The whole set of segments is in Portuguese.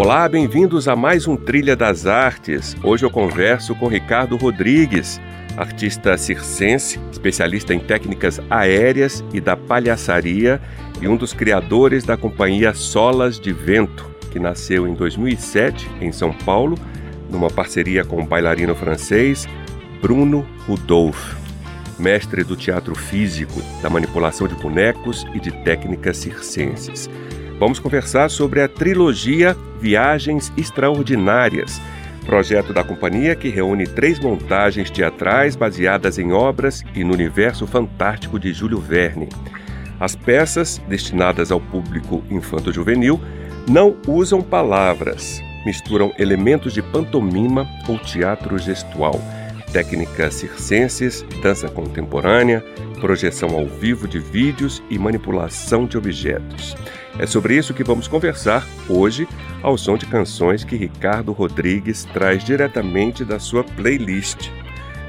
Olá, bem-vindos a mais um Trilha das Artes. Hoje eu converso com Ricardo Rodrigues, artista circense, especialista em técnicas aéreas e da palhaçaria e um dos criadores da companhia Solas de Vento, que nasceu em 2007 em São Paulo, numa parceria com o bailarino francês Bruno Rudolph, mestre do teatro físico, da manipulação de bonecos e de técnicas circenses. Vamos conversar sobre a trilogia Viagens Extraordinárias, projeto da companhia que reúne três montagens teatrais baseadas em obras e no universo fantástico de Júlio Verne. As peças, destinadas ao público infanto-juvenil, não usam palavras, misturam elementos de pantomima ou teatro gestual, técnicas circenses, dança contemporânea, projeção ao vivo de vídeos e manipulação de objetos. É sobre isso que vamos conversar hoje, ao som de canções que Ricardo Rodrigues traz diretamente da sua playlist.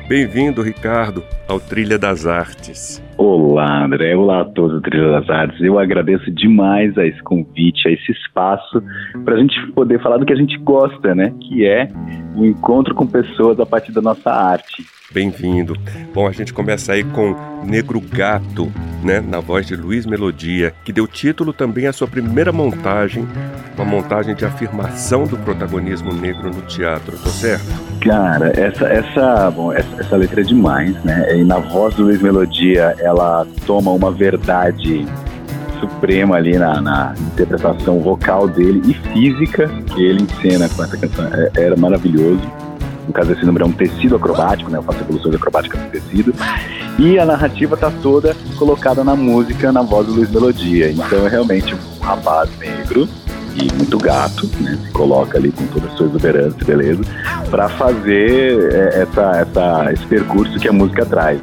Bem-vindo, Ricardo, ao Trilha das Artes. Olá, André. Olá a todos do Trilha das Artes. Eu agradeço demais a esse convite, a esse espaço, para a gente poder falar do que a gente gosta, né? Que é o encontro com pessoas a partir da nossa arte. Bem-vindo. Bom, a gente começa aí com Negro Gato, né, na voz de Luiz Melodia, que deu título também à sua primeira montagem, uma montagem de afirmação do protagonismo negro no teatro, tá certo? Cara, essa essa, bom, essa, essa letra é demais, né? E na voz do Luiz Melodia, ela toma uma verdade suprema ali na, na, interpretação vocal dele e física que ele encena com essa canção. É, era maravilhoso. No caso, esse número é um tecido acrobático, né? Eu faço evoluções acrobáticas de tecido. E a narrativa tá toda colocada na música, na voz do Luiz Melodia. Então é realmente um rapaz negro e muito gato, né? Se coloca ali com toda a sua exuberância beleza, para fazer é, essa, essa, esse percurso que a música traz.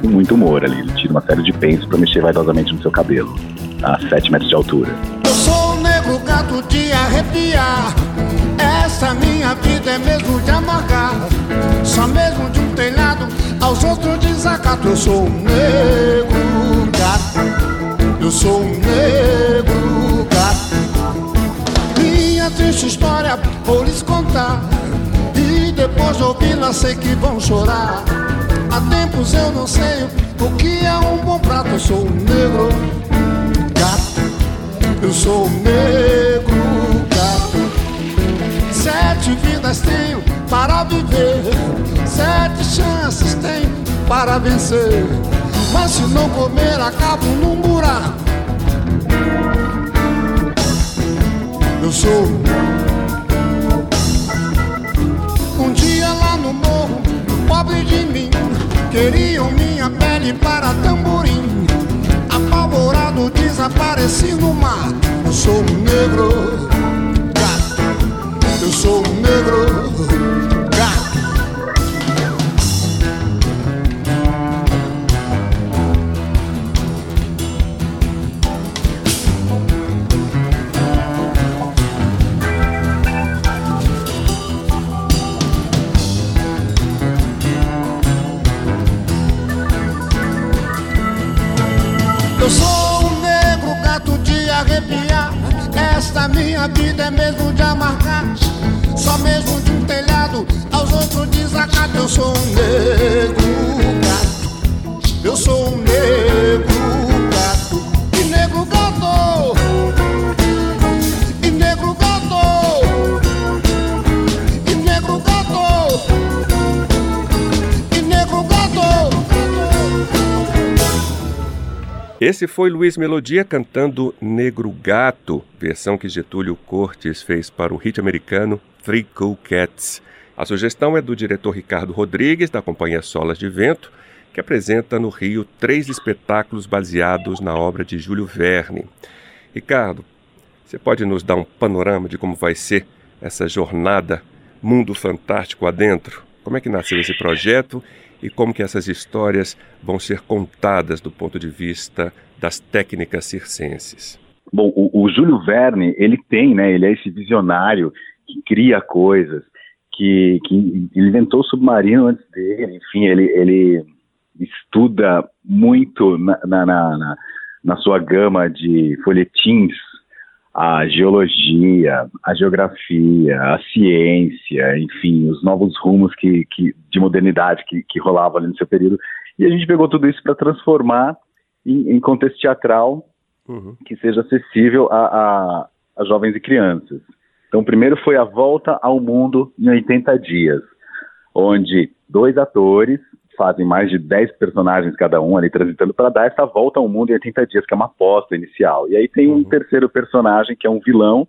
Com muito humor ali. Ele tira uma série de pensos para mexer vaidosamente no seu cabelo, a 7 metros de altura. Eu sou um negro gato de arrepiar. Essa minha vida é mesmo de amargar. Só mesmo de um telhado aos outros desacato. Eu sou um negro gato. Eu sou um negro gato. Minha triste história vou lhes contar. E depois de ouvi-la sei que vão chorar. Há tempos eu não sei o que é um bom prato. Eu sou um negro. Eu sou um negro Sete vidas tenho para viver, sete chances tenho para vencer. Mas se não comer, acabo num buraco. Eu sou um dia lá no morro, pobre de mim, queriam minha pele para tamborim. Desapareci no mar. Eu sou um negro eu sou um negro Esta minha vida é mesmo de amargar. Só mesmo de um telhado aos outros desacato. Eu sou um negro Esse foi Luiz Melodia cantando Negro Gato, versão que Getúlio Cortes fez para o hit americano Three Cool Cats. A sugestão é do diretor Ricardo Rodrigues, da Companhia Solas de Vento, que apresenta no Rio três espetáculos baseados na obra de Júlio Verne. Ricardo, você pode nos dar um panorama de como vai ser essa jornada Mundo Fantástico adentro? Como é que nasceu esse projeto e como que essas histórias vão ser contadas do ponto de vista das técnicas circenses? Bom, o, o Júlio Verne, ele tem, né, ele é esse visionário que cria coisas, que, que inventou o submarino antes dele, enfim, ele, ele estuda muito na, na, na, na sua gama de folhetins a geologia, a geografia, a ciência, enfim, os novos rumos que, que de modernidade que, que rolavam ali no seu período. E a gente pegou tudo isso para transformar em, em, contexto teatral uhum. que seja acessível a, a, a jovens e crianças. Então, primeiro foi a volta ao mundo em 80 dias, onde dois atores fazem mais de 10 personagens cada um ali transitando para dar essa volta ao mundo em 80 dias, que é uma aposta inicial. E aí tem um uhum. terceiro personagem que é um vilão,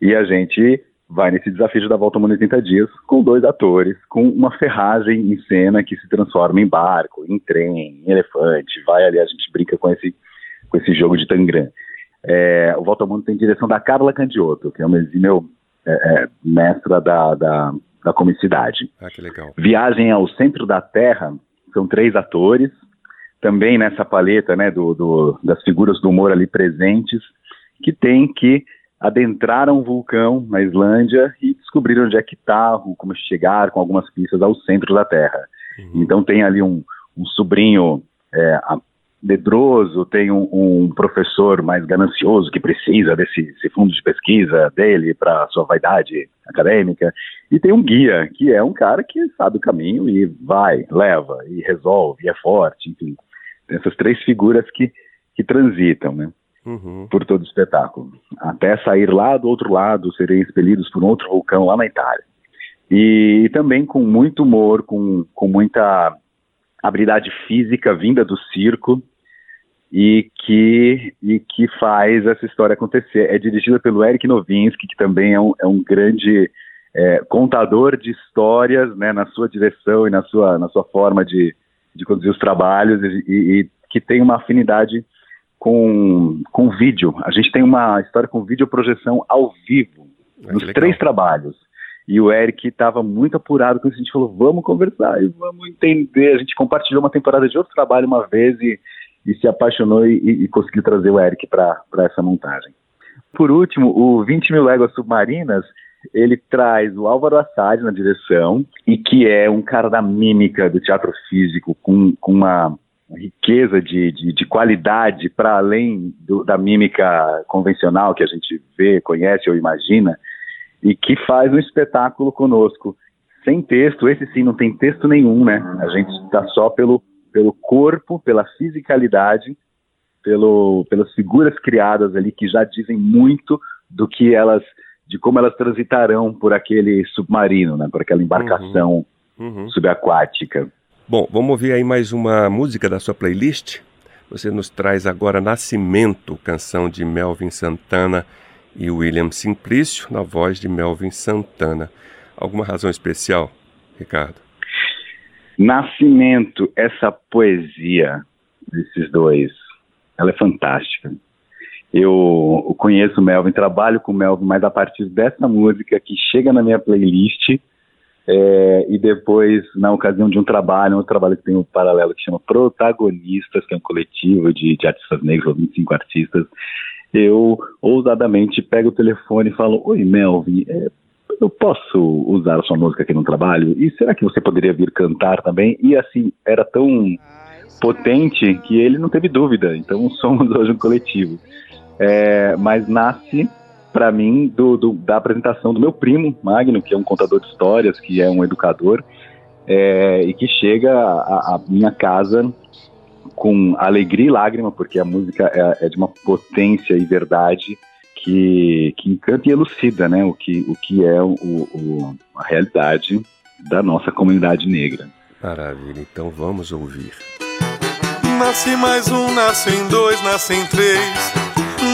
e a gente vai nesse desafio de dar volta ao mundo em 80 dias com dois atores, com uma ferragem em cena que se transforma em barco, em trem, em elefante, vai ali, a gente brinca com esse, com esse jogo de tangram. É, o Volta ao Mundo tem direção da Carla Candioto, que é uma exímio é, é, mestra da, da da comicidade. Ah, que legal. Viagem ao Centro da Terra, são três atores, também nessa paleta né, do, do, das figuras do humor ali presentes, que tem que adentrar um vulcão na Islândia e descobrir onde é que está, como chegar com algumas pistas ao centro da Terra. Uhum. Então tem ali um, um sobrinho é, medroso, tem um, um, professor mais ganancioso que precisa desse fundo de pesquisa dele para sua vaidade acadêmica, e tem um guia, que é um cara que sabe o caminho e vai, leva, e resolve, e é forte, enfim. Tem essas três figuras que, que transitam, né? Uhum. Por todo o espetáculo. Até sair lá do outro lado, serem expelidos por um outro vulcão lá na Itália. E, e também com muito humor, com, com muita habilidade física vinda do circo, e que, e que faz essa história acontecer. É dirigida pelo Eric Novinsky, que também é um, é um grande é, contador de histórias né, na sua direção e na sua, na sua forma de, de conduzir os trabalhos e, e, que tem uma afinidade com, com vídeo. A gente tem uma história com vídeo projeção ao vivo, ah, nos três trabalhos. E o Eric estava muito apurado com isso. A gente falou, vamos conversar e vamos entender. A gente compartilhou uma temporada de outro trabalho uma vez e e se apaixonou e, e conseguiu trazer o Eric para essa montagem. Por último, o 20 mil léguas submarinas, ele traz o Álvaro Assad na direção, e que é um cara da mímica do teatro físico, com, com uma riqueza de, de, de qualidade para além do, da mímica convencional que a gente vê, conhece ou imagina, e que faz um espetáculo conosco. Sem texto, esse sim não tem texto nenhum, né? A gente está só pelo pelo corpo, pela fisicalidade, pelo, pelas figuras criadas ali que já dizem muito do que elas, de como elas transitarão por aquele submarino, né, por aquela embarcação uhum. Uhum. subaquática. Bom, vamos ouvir aí mais uma música da sua playlist. Você nos traz agora Nascimento, canção de Melvin Santana e William Simplício, na voz de Melvin Santana. Alguma razão especial, Ricardo? Nascimento, essa poesia desses dois, ela é fantástica. Eu conheço o Melvin, trabalho com o Melvin, mas a partir dessa música que chega na minha playlist é, e depois, na ocasião de um trabalho, um trabalho que tem um paralelo que chama Protagonistas, que é um coletivo de, de artistas negros, 25 artistas, eu ousadamente pego o telefone e falo: Oi, Melvin, é, eu posso usar sua música aqui no trabalho? E será que você poderia vir cantar também? E assim, era tão potente que ele não teve dúvida. Então somos hoje um coletivo. É, mas nasce para mim do, do, da apresentação do meu primo Magno, que é um contador de histórias, que é um educador, é, e que chega à minha casa com alegria e lágrima, porque a música é, é de uma potência e verdade que, que encanta e elucida né, o, que, o que é o, o, a realidade da nossa comunidade negra. Maravilha, então vamos ouvir. Nasce mais um, nascem dois, nascem três.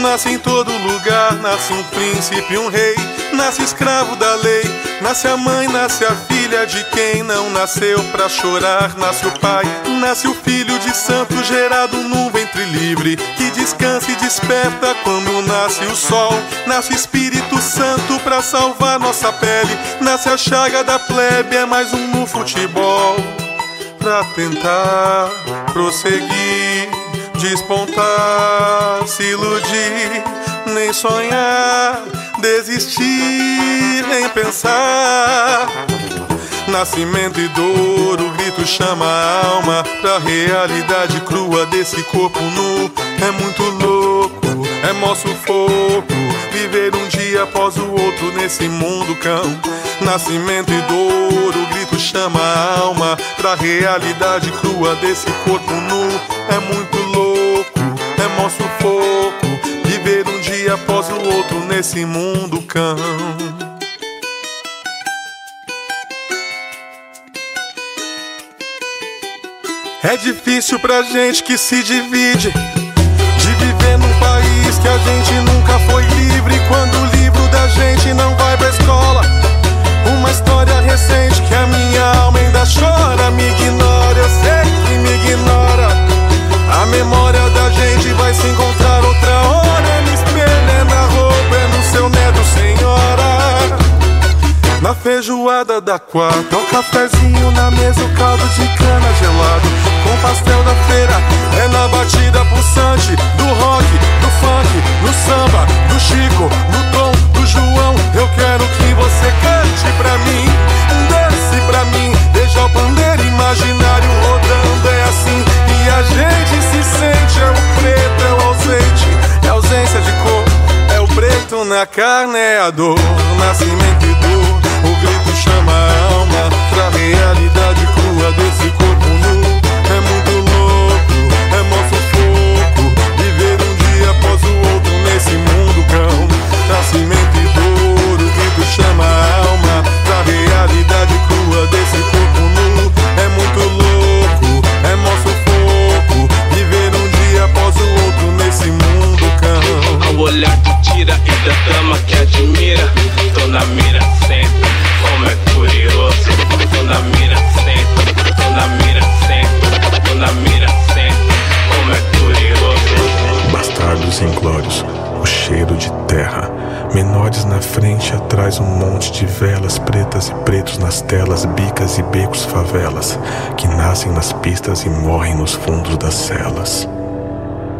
Nasce em todo lugar, nasce um príncipe, um rei. Nasce escravo da lei. Nasce a mãe, nasce a filha de quem não nasceu pra chorar. Nasce o pai, nasce o filho de santo gerado no ventre livre. Que descansa e desperta quando nasce o sol. Nasce o Espírito Santo pra salvar nossa pele. Nasce a chaga da plebe, é mais um no futebol. Pra tentar prosseguir, despontar, se iludir, nem sonhar desistir, nem pensar. Nascimento e dor, o grito chama a alma pra realidade crua desse corpo nu. É muito louco, é mó sufoco. Viver um dia após o outro nesse mundo cão. Nascimento e dor, o grito chama a alma pra realidade crua desse corpo nu. É muito louco, é mó sufoco. Dia após o outro nesse mundo cão. É difícil pra gente que se divide de viver num país que a gente nunca foi livre. Quando o livro da gente não vai pra escola, uma história recente que a minha alma ainda chora. Me ignora, feijoada da quarta, o cafezinho na mesa, o caldo de cana gelado. Com pastel da feira, é na batida pulsante do rock, do funk, no samba, do Chico, no tom do João. Eu quero que você cante pra mim, dance pra mim, deixa o pandeiro imaginário rodando. É assim e a gente se sente. É o preto, é o ausente, é ausência de cor. É o preto na carne, é a dor, nascimento e dor.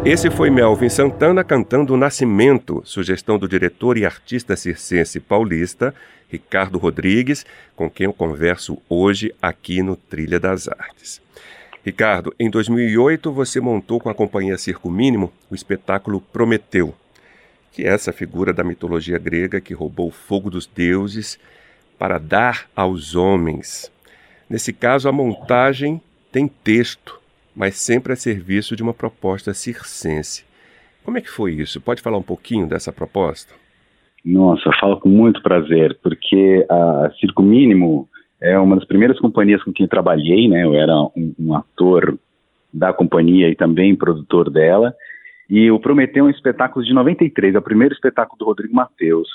Esse foi Melvin Santana cantando Nascimento, sugestão do diretor e artista circense paulista Ricardo Rodrigues, com quem eu converso hoje aqui no Trilha das Artes. Ricardo, em 2008 você montou com a companhia Circo Mínimo o espetáculo Prometeu, que é essa figura da mitologia grega que roubou o fogo dos deuses para dar aos homens. Nesse caso, a montagem tem texto, mas sempre a serviço de uma proposta circense. Como é que foi isso? Pode falar um pouquinho dessa proposta? Nossa, falo com muito prazer, porque a Circo Mínimo é uma das primeiras companhias com quem trabalhei, né? Eu era um, um ator da companhia e também produtor dela. E o Prometeu é um espetáculo de 93, é o primeiro espetáculo do Rodrigo Mateus,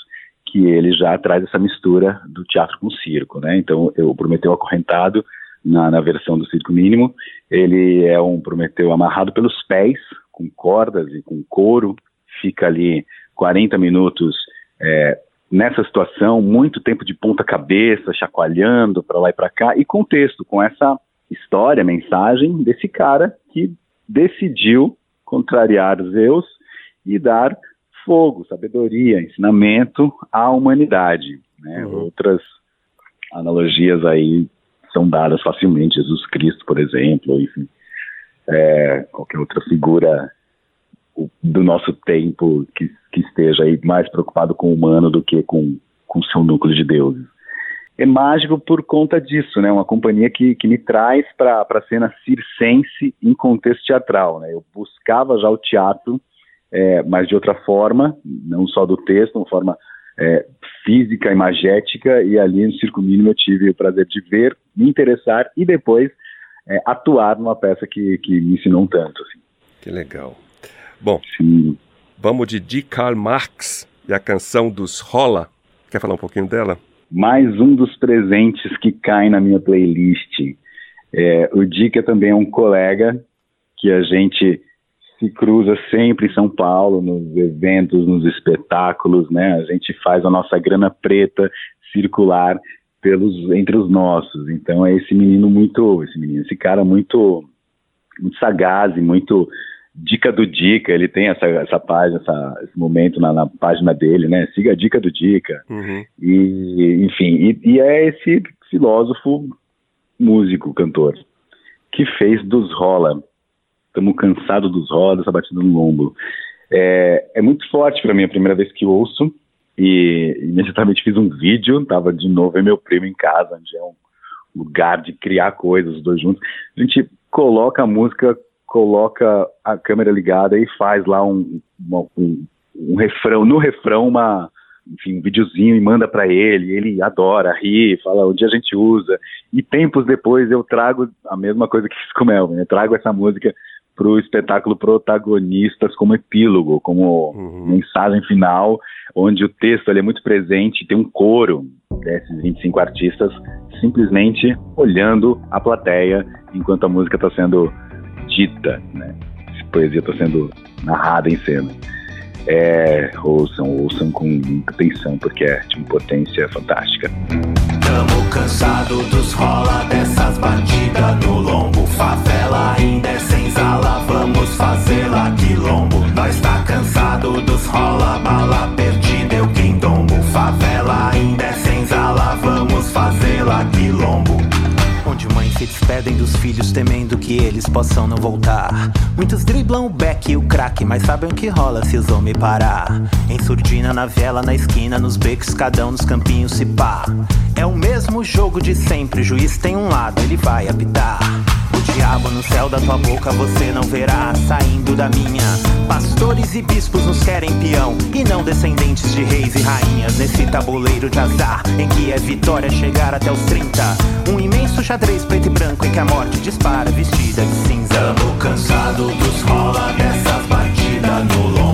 que ele já traz essa mistura do teatro com circo, né? Então, o Prometeu acorrentado na, na versão do circo mínimo, ele é um Prometeu amarrado pelos pés, com cordas e com couro, fica ali 40 minutos é, nessa situação, muito tempo de ponta cabeça, chacoalhando para lá e para cá, e com texto, com essa história, mensagem desse cara que decidiu contrariar Zeus e dar fogo, sabedoria, ensinamento à humanidade. Né? Uhum. Outras analogias aí são dadas facilmente, Jesus Cristo, por exemplo, enfim, é, qualquer outra figura do nosso tempo que, que esteja aí mais preocupado com o humano do que com com seu núcleo de deuses. É mágico por conta disso, né? Uma companhia que, que me traz para a cena circense em contexto teatral, né? Eu buscava já o teatro, é, mas de outra forma, não só do texto, uma forma é, física, imagética, e ali no Circo Mínimo eu tive o prazer de ver, me interessar e depois é, atuar numa peça que, que me ensinou um tanto. Assim. Que legal. Bom, Sim. vamos de D. Karl Marx e a canção dos Rola. Quer falar um pouquinho dela? Mais um dos presentes que cai na minha playlist. É, o Dica também é um colega que a gente se cruza sempre em São Paulo, nos eventos, nos espetáculos, né? A gente faz a nossa grana preta circular pelos entre os nossos. Então é esse menino muito, esse menino, esse cara muito muito sagaz e muito dica do Dica, ele tem essa, essa página, essa, esse momento na, na, página dele, né? Siga a dica do Dica. Uhum. E, enfim, e, e, é esse filósofo, músico, cantor, que fez dos rola. Estamos cansados dos rola, dessa batida no lombo. É, é muito forte para mim a primeira vez que ouço e imediatamente fiz um vídeo, tava de novo é meu primo em casa, onde é um lugar de criar coisas, os dois juntos. A gente coloca a música coloca a câmera ligada e faz lá um, uma, um, um refrão, no refrão uma, enfim, um videozinho e manda para ele, ele adora, ri, fala onde a gente usa, e tempos depois eu trago a mesma coisa que fiz com o Melvin, eu trago essa música para o espetáculo Protagonistas como epílogo, como uhum. mensagem final, onde o texto é muito presente, tem um coro desses 25 artistas simplesmente olhando a plateia enquanto a música está sendo dita, né? Essa poesia está sendo narrada em cena. É, ouçam, ouçam com muita atenção, porque é de uma potência fantástica. Tamo cansado dos rola dessas filhos temendo que eles possam não voltar. Muitos driblam o back e o crack, mas sabem o que rola se os homens parar. Em surdina, na vela, na esquina, nos becos, cada um nos campinhos se pá. É o mesmo jogo de sempre, o juiz tem um lado, ele vai apitar. Diabo no céu da tua boca você não verá saindo da minha. Pastores e bispos nos querem peão e não descendentes de reis e rainhas nesse tabuleiro de azar em que é vitória chegar até os 30. Um imenso xadrez preto e branco em que a morte dispara vestida de cinza. Tamo cansado dos rola dessas batidas no lombo.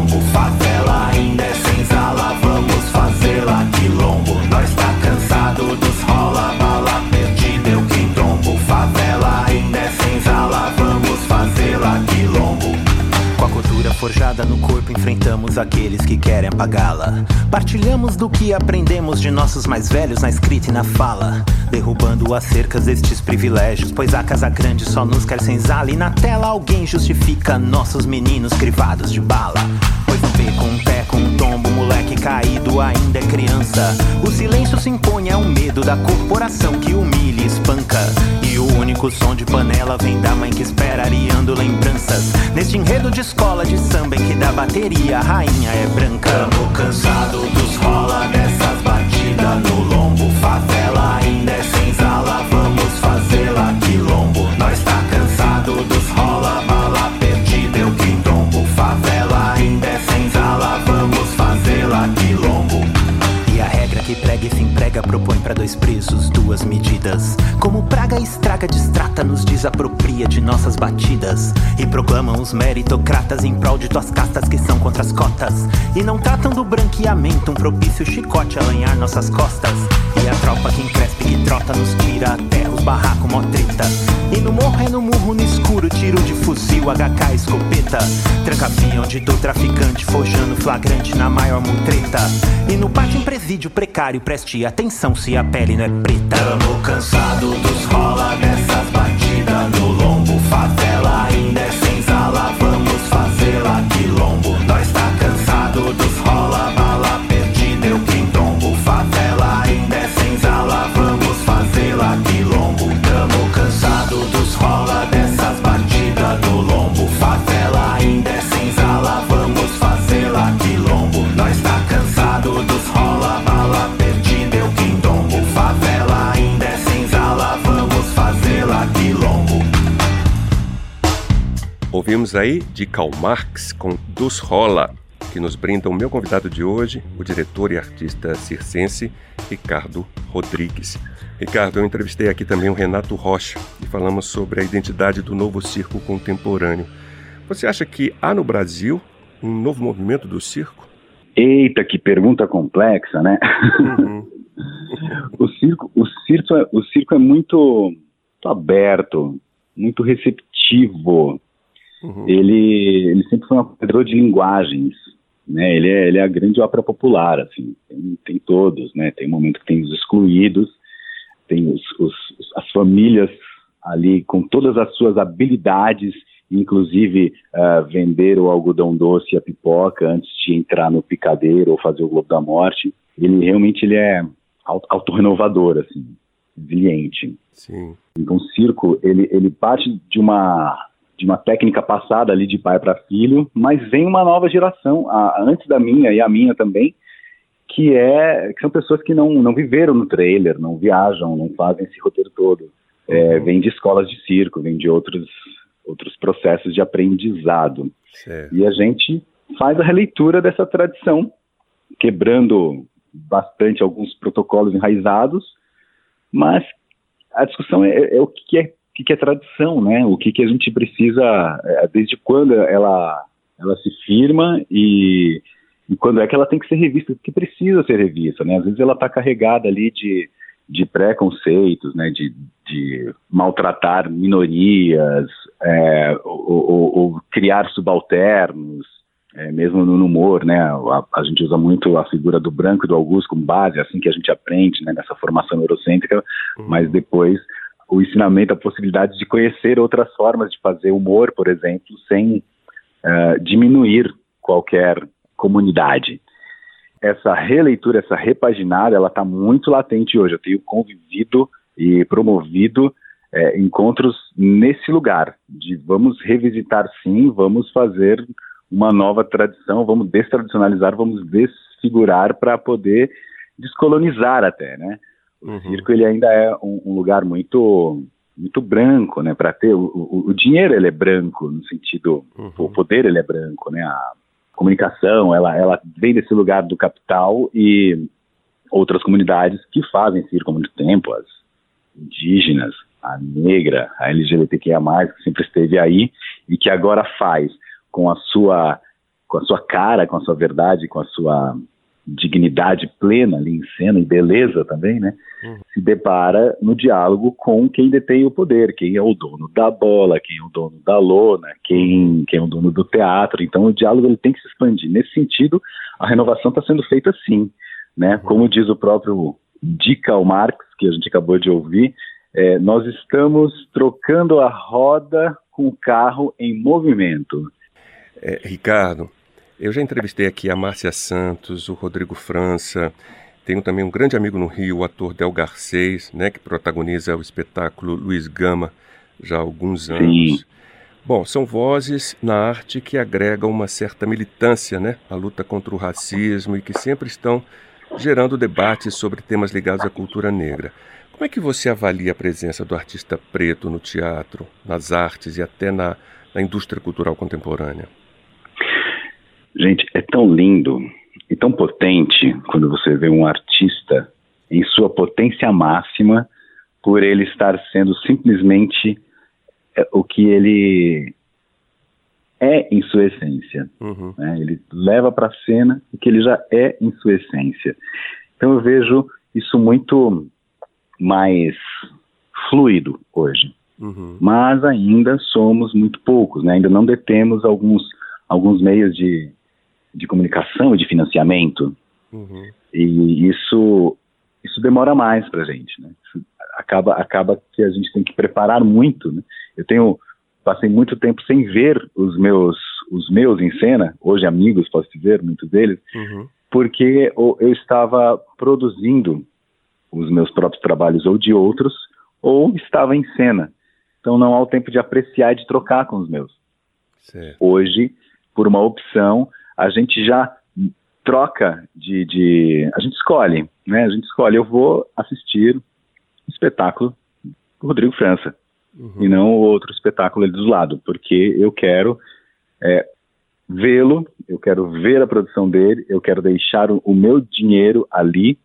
Forjada no corpo, enfrentamos aqueles que querem apagá-la. Partilhamos do que aprendemos de nossos mais velhos na escrita e na fala. Derrubando as cercas destes privilégios, pois a casa grande só nos quer senzala. E na tela alguém justifica nossos meninos crivados de bala. Caído ainda é criança. O silêncio se impõe, é o medo da corporação que humilha e espanca. E o único som de panela vem da mãe que espera, ariando lembranças. Neste enredo de escola de samba em que da bateria a rainha é branca. Tamo cansado dos rola dessas batidas no lombo. Favela ainda é emprega propõe para dois presos duas medidas. Como praga estraga, distrata, nos desapropria de nossas batidas. E proclamam os meritocratas em prol de tuas castas que são contra as cotas. E não tratam do branqueamento, um propício chicote a lanhar nossas costas. E a tropa que encrespe que trota nos tira até os barracos mó treta. E no morro é no murro no escuro, tiro de fuzil, HK, escopeta. Trancafiam de do traficante, forjando flagrante na maior mutreta. E no pátio em presídio precário, preste atenção se a pele não é preta. Tamo cansado dos rola dessas batidas no lombo. Favela Ouvimos aí de Karl Marx com Dos Rola, que nos brinda o meu convidado de hoje, o diretor e artista circense Ricardo Rodrigues. Ricardo, eu entrevistei aqui também o Renato Rocha e falamos sobre a identidade do novo circo contemporâneo. Você acha que há no Brasil um novo movimento do circo? Eita, que pergunta complexa, né? Uhum. o circo, o circo, é, o circo é muito, muito aberto, muito receptivo. Uhum. Ele, ele sempre foi um apoiador de linguagens, né? Ele é, ele é a grande ópera popular, assim. Tem, tem todos, né? Tem um momento que tem os excluídos, tem os, os, as famílias ali com todas as suas habilidades, inclusive uh, vender o algodão doce e a pipoca antes de entrar no picadeiro ou fazer o Globo da Morte. Ele realmente ele é autorrenovador, assim, resiliente. Sim. Então, o circo, ele, ele parte de uma, de uma técnica passada ali de pai para filho, mas vem uma nova geração, a, antes da minha e a minha também, que é que são pessoas que não, não viveram no trailer, não viajam, não fazem esse roteiro todo. É, uhum. vem de escolas de circo, vem de outros, outros processos de aprendizado. Certo. E a gente faz a releitura dessa tradição, quebrando bastante alguns protocolos enraizados, mas a discussão é, é o que é, o que é tradição, né? O que, que a gente precisa, é, desde quando ela, ela se firma e, e quando é que ela tem que ser revista, que precisa ser revista, né? Às vezes ela está carregada ali de, de preconceitos, né? De, de maltratar minorias, é, ou, ou, ou criar subalternos, é, mesmo no humor, né? A, a, gente usa muito a figura do branco e do Augusto como base, é assim que a gente aprende, né? Nessa formação neurocêntrica, uhum. mas depois o ensinamento, a possibilidade de conhecer outras formas de fazer humor, por exemplo, sem uh, diminuir qualquer comunidade. Essa releitura, essa repaginada, ela está muito latente hoje. Eu tenho convivido e promovido é, encontros nesse lugar de vamos revisitar sim, vamos fazer uma nova tradição, vamos destradicionalizar, vamos desfigurar para poder descolonizar até, né? O uhum. circo ele ainda é um, um, lugar muito muito branco, né? Para ter o, o, o, dinheiro ele é branco no sentido uhum. o poder ele é branco, né? A comunicação ela ela vem desse lugar do capital e outras comunidades que fazem circo há muito tempo, as indígenas, a negra, a LGBTQIA+, que sempre esteve aí e que agora faz com a sua com a sua cara, com a sua verdade, com a sua dignidade plena ali em cena e beleza também, né? Uhum. Se depara no diálogo com quem detém o poder, quem é o dono da bola, quem é o dono da lona, quem, quem é o dono do teatro. Então o diálogo ele tem que se expandir. Nesse sentido, a renovação está sendo feita sim, né? Uhum. Como diz o próprio Dical Marx, que a gente acabou de ouvir, é, nós estamos trocando a roda com o carro em movimento. É, Ricardo, eu já entrevistei aqui a Márcia Santos, o Rodrigo França, tenho também um grande amigo no Rio, o ator Del Garcês, né, que protagoniza o espetáculo Luiz Gama já há alguns anos. Sim. Bom, são vozes na arte que agregam uma certa militância, né, à luta contra o racismo e que sempre estão gerando debates sobre temas ligados à cultura negra. Como é que você avalia a presença do artista preto no teatro, nas artes e até na, na indústria cultural contemporânea? Gente, é tão lindo e tão potente quando você vê um artista em sua potência máxima por ele estar sendo simplesmente é, o que ele é em sua essência. Uhum. Né? Ele leva para a cena o que ele já é em sua essência. Então eu vejo isso muito mais fluido hoje. Uhum. Mas ainda somos muito poucos, né? ainda não detemos alguns, alguns meios de, de comunicação e de financiamento. Uhum. E isso, isso demora mais para a gente, né? Acaba, acaba que a gente tem que preparar muito. Né? Eu tenho passei muito tempo sem ver os meus os meus em cena, hoje amigos, posso dizer, muitos deles, uhum. porque eu, eu estava produzindo os meus próprios trabalhos ou de outros, ou estava em cena. Então não há o tempo de apreciar e de trocar com os meus. Certo. Hoje, por uma opção, a gente já troca de, de, a gente escolhe, né? A gente escolhe, eu vou assistir o espetáculo do Rodrigo França uhum. e não outro espetáculo ali do lado, porque eu quero é, vê-lo, eu quero ver a produção dele, eu quero deixar o, o meu dinheiro ali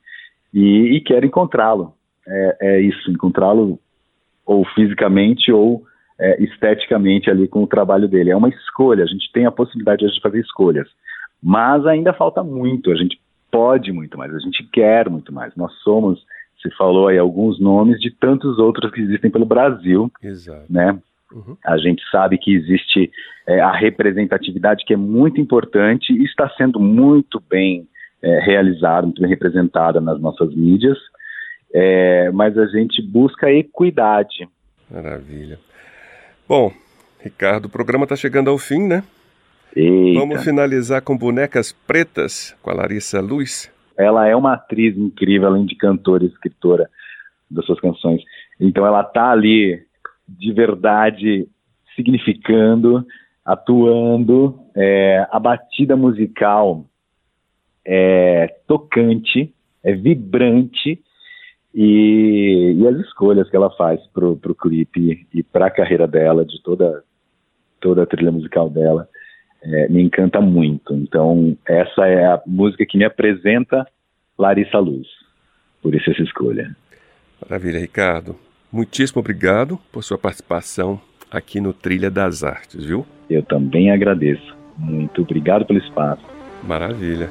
e, e quero encontrá-lo. É, é, isso, encontrá-lo ou fisicamente ou é, esteticamente ali com o trabalho dele. É uma escolha, a gente tem a possibilidade de fazer escolhas. Mas ainda falta muito, a gente pode muito mais, a gente quer muito mais. Nós somos, se falou aí alguns nomes de tantos outros que existem pelo Brasil, Exato. né? Uhum. A gente sabe que existe é, a representatividade que é muito importante e está sendo muito bem é, realizada, muito bem representada nas nossas mídias, é, mas a gente busca equidade. Maravilha. Bom, Ricardo, o programa está chegando ao fim, né? Eita. Vamos finalizar com Bonecas Pretas, com a Larissa Luz. Ela é uma atriz incrível, além de cantora e escritora das suas canções. Então ela tá ali de verdade significando, atuando. É, a batida musical é tocante, é vibrante e, e as escolhas que ela faz pro, pro clipe e para a carreira dela, de toda toda a trilha musical dela, é, me encanta muito. Então essa é a música que me apresenta Larissa Luz. Por isso essa escolha. Maravilha, Ricardo. Muitíssimo obrigado por sua participação aqui no Trilha das Artes, viu? Eu também agradeço. Muito obrigado pelo espaço. Maravilha.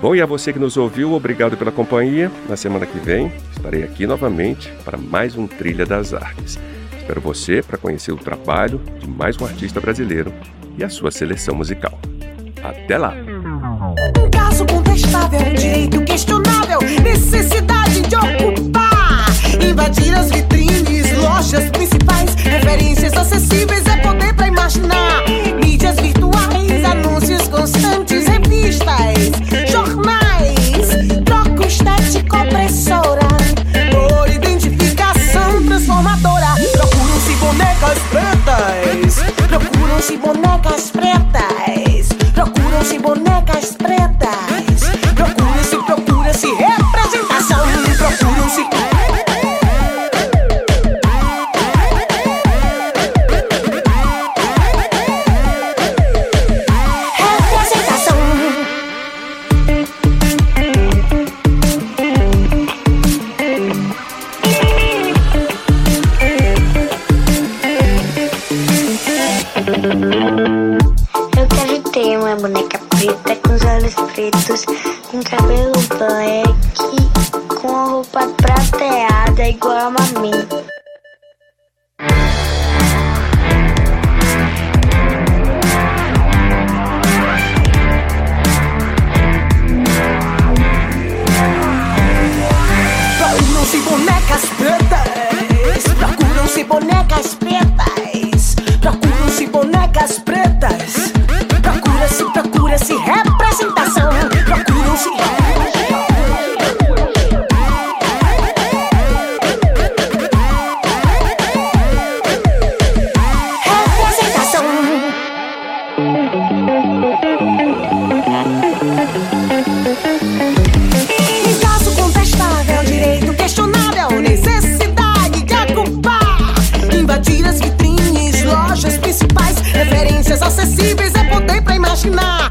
Bom, e a você que nos ouviu, obrigado pela companhia. Na semana que vem estarei aqui novamente para mais um Trilha das Artes. Espero você para conhecer o trabalho de mais um artista brasileiro e a sua seleção musical. Até lá! Um caso contestável, um direito questionável, necessidade de ocupar. Invadir as vitrines, lojas black, com a roupa prateada igual a mim. Procuram-se bonecas pretas. Procuram-se bonecas pretas. Procuram-se bonecas pretas. Procura-se, procura-se representação. Procuram-se. Representação. É poder pra imaginar.